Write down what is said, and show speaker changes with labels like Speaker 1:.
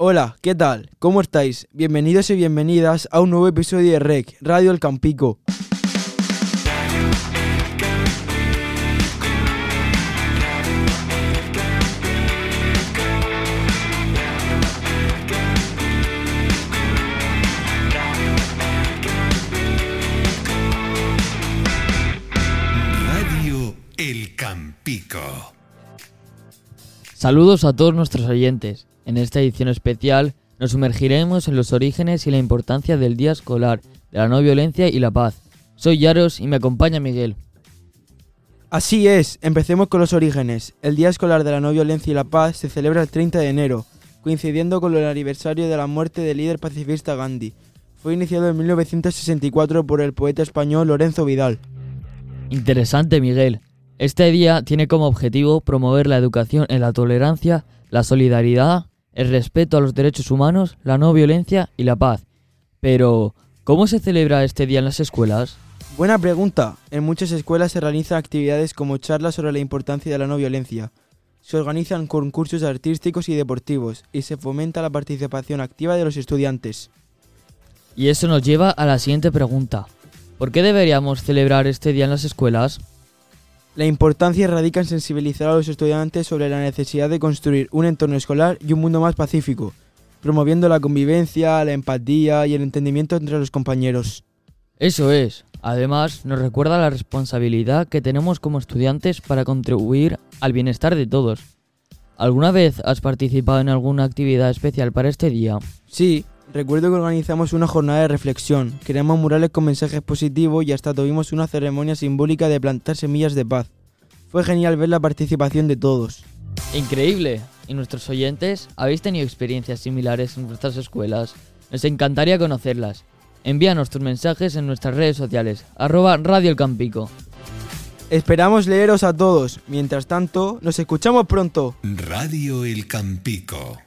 Speaker 1: Hola, ¿qué tal? ¿Cómo estáis? Bienvenidos y bienvenidas a un nuevo episodio de REC, Radio El Campico.
Speaker 2: Radio El Campico.
Speaker 3: Saludos a todos nuestros oyentes. En esta edición especial nos sumergiremos en los orígenes y la importancia del Día Escolar, de la no violencia y la paz. Soy Yaros y me acompaña Miguel.
Speaker 1: Así es, empecemos con los orígenes. El Día Escolar de la No Violencia y la Paz se celebra el 30 de enero, coincidiendo con el aniversario de la muerte del líder pacifista Gandhi. Fue iniciado en 1964 por el poeta español Lorenzo Vidal.
Speaker 3: Interesante Miguel. Este día tiene como objetivo promover la educación en la tolerancia, la solidaridad, el respeto a los derechos humanos, la no violencia y la paz. Pero, ¿cómo se celebra este día en las escuelas?
Speaker 1: Buena pregunta. En muchas escuelas se realizan actividades como charlas sobre la importancia de la no violencia. Se organizan concursos artísticos y deportivos y se fomenta la participación activa de los estudiantes.
Speaker 3: Y eso nos lleva a la siguiente pregunta. ¿Por qué deberíamos celebrar este día en las escuelas?
Speaker 1: La importancia radica en sensibilizar a los estudiantes sobre la necesidad de construir un entorno escolar y un mundo más pacífico, promoviendo la convivencia, la empatía y el entendimiento entre los compañeros.
Speaker 3: Eso es. Además, nos recuerda la responsabilidad que tenemos como estudiantes para contribuir al bienestar de todos. ¿Alguna vez has participado en alguna actividad especial para este día?
Speaker 1: Sí, recuerdo que organizamos una jornada de reflexión, creamos murales con mensajes positivos y hasta tuvimos una ceremonia simbólica de plantar semillas de paz. Fue genial ver la participación de todos.
Speaker 3: Increíble. ¿Y nuestros oyentes habéis tenido experiencias similares en vuestras escuelas? Nos encantaría conocerlas. Envíanos tus mensajes en nuestras redes sociales, arroba Radio El Campico.
Speaker 1: Esperamos leeros a todos. Mientras tanto, nos escuchamos pronto.
Speaker 2: Radio El Campico.